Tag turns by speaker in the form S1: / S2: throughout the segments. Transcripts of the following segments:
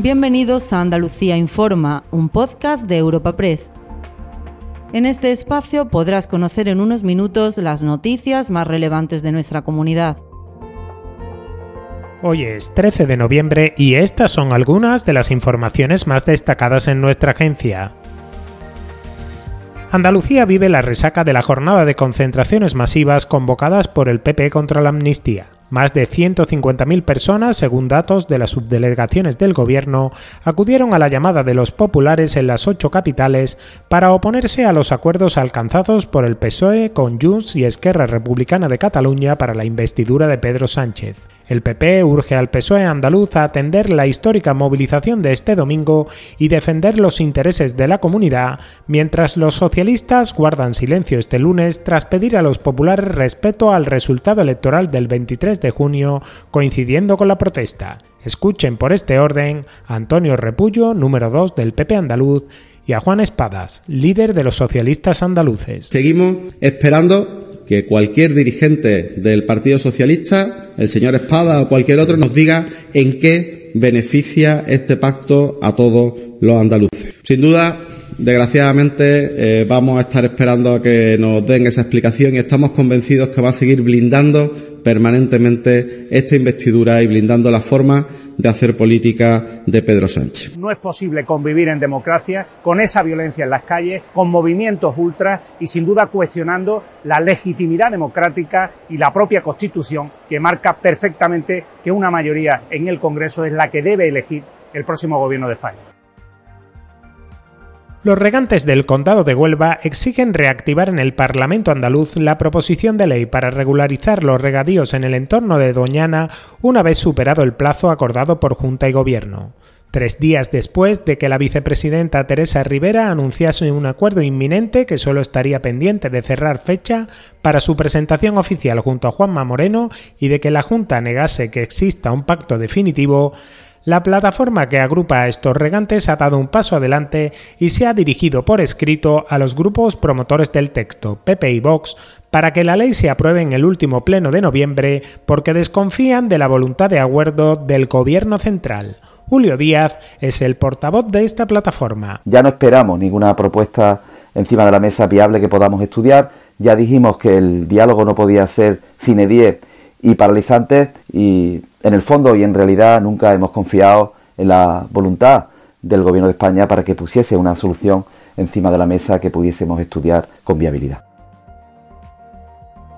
S1: Bienvenidos a Andalucía Informa, un podcast de Europa Press. En este espacio podrás conocer en unos minutos las noticias más relevantes de nuestra comunidad.
S2: Hoy es 13 de noviembre y estas son algunas de las informaciones más destacadas en nuestra agencia. Andalucía vive la resaca de la jornada de concentraciones masivas convocadas por el PP contra la amnistía. Más de 150.000 personas, según datos de las subdelegaciones del gobierno, acudieron a la llamada de los populares en las ocho capitales para oponerse a los acuerdos alcanzados por el PSOE con Junts y Esquerra Republicana de Cataluña para la investidura de Pedro Sánchez. El PP urge al PSOE andaluz a atender la histórica movilización de este domingo y defender los intereses de la comunidad, mientras los socialistas guardan silencio este lunes tras pedir a los populares respeto al resultado electoral del 23 de junio, coincidiendo con la protesta. Escuchen por este orden a Antonio Repullo, número 2 del PP andaluz, y a Juan Espadas, líder de los socialistas andaluces.
S3: Seguimos esperando que cualquier dirigente del Partido Socialista, el señor Espada o cualquier otro, nos diga en qué beneficia este pacto a todos los andaluces. Sin duda, desgraciadamente, eh, vamos a estar esperando a que nos den esa explicación y estamos convencidos que va a seguir blindando permanentemente esta investidura y blindando la forma de hacer política de Pedro Sánchez.
S4: No es posible convivir en democracia con esa violencia en las calles, con movimientos ultras y sin duda cuestionando la legitimidad democrática y la propia Constitución que marca perfectamente que una mayoría en el Congreso es la que debe elegir el próximo gobierno de España.
S2: Los regantes del Condado de Huelva exigen reactivar en el Parlamento andaluz la proposición de ley para regularizar los regadíos en el entorno de Doñana una vez superado el plazo acordado por Junta y Gobierno. Tres días después de que la vicepresidenta Teresa Rivera anunciase un acuerdo inminente que solo estaría pendiente de cerrar fecha para su presentación oficial junto a Juanma Moreno y de que la Junta negase que exista un pacto definitivo, la plataforma que agrupa a estos regantes ha dado un paso adelante y se ha dirigido por escrito a los grupos promotores del texto, PP y Vox, para que la ley se apruebe en el último pleno de noviembre porque desconfían de la voluntad de acuerdo del Gobierno central. Julio Díaz es el portavoz de esta plataforma.
S5: Ya no esperamos ninguna propuesta encima de la mesa viable que podamos estudiar. Ya dijimos que el diálogo no podía ser sine die y paralizante y en el fondo y en realidad nunca hemos confiado en la voluntad del Gobierno de España para que pusiese una solución encima de la mesa que pudiésemos estudiar con viabilidad.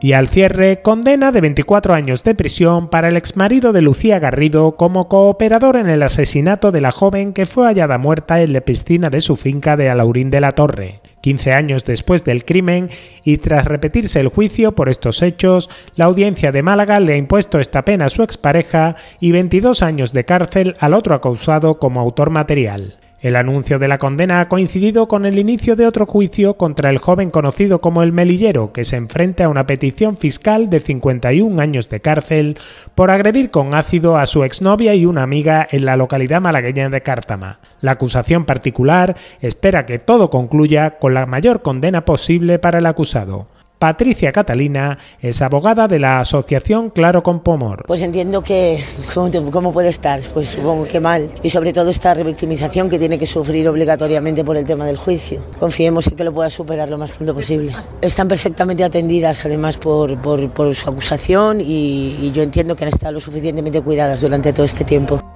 S2: Y al cierre, condena de 24 años de prisión para el exmarido de Lucía Garrido como cooperador en el asesinato de la joven que fue hallada muerta en la piscina de su finca de Alaurín de la Torre. 15 años después del crimen y tras repetirse el juicio por estos hechos, la audiencia de Málaga le ha impuesto esta pena a su expareja y 22 años de cárcel al otro acusado como autor material. El anuncio de la condena ha coincidido con el inicio de otro juicio contra el joven conocido como el Melillero, que se enfrenta a una petición fiscal de 51 años de cárcel por agredir con ácido a su exnovia y una amiga en la localidad malagueña de Cártama. La acusación particular espera que todo concluya con la mayor condena posible para el acusado. Patricia Catalina es abogada de la asociación Claro con Pomor.
S6: Pues entiendo que, ¿cómo, puede estar? Pues supongo que mal. Y sobre todo esta revictimización que tiene que sufrir obligatoriamente por el tema del juicio. Confiemos en que lo pueda superar lo más pronto posible. Están perfectamente atendidas además por, por, su acusación y, y yo entiendo que han estado lo suficientemente cuidadas durante todo este tiempo.